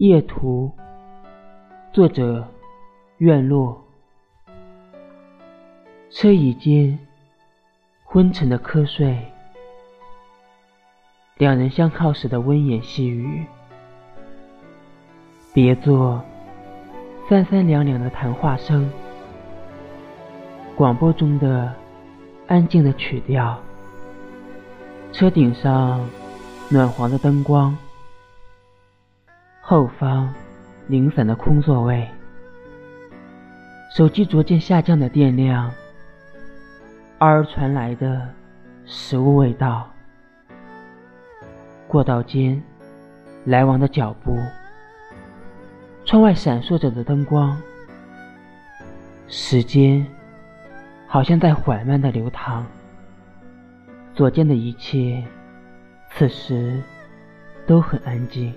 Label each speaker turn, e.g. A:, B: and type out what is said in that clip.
A: 夜图，作者：院落。车椅间，昏沉的瞌睡，两人相靠时的温言细语，别做三三两两的谈话声，广播中的安静的曲调，车顶上暖黄的灯光。后方零散的空座位，手机逐渐下降的电量，偶尔传来的食物味道，过道间来往的脚步，窗外闪烁着的灯光，时间好像在缓慢的流淌，左肩的一切此时都很安静。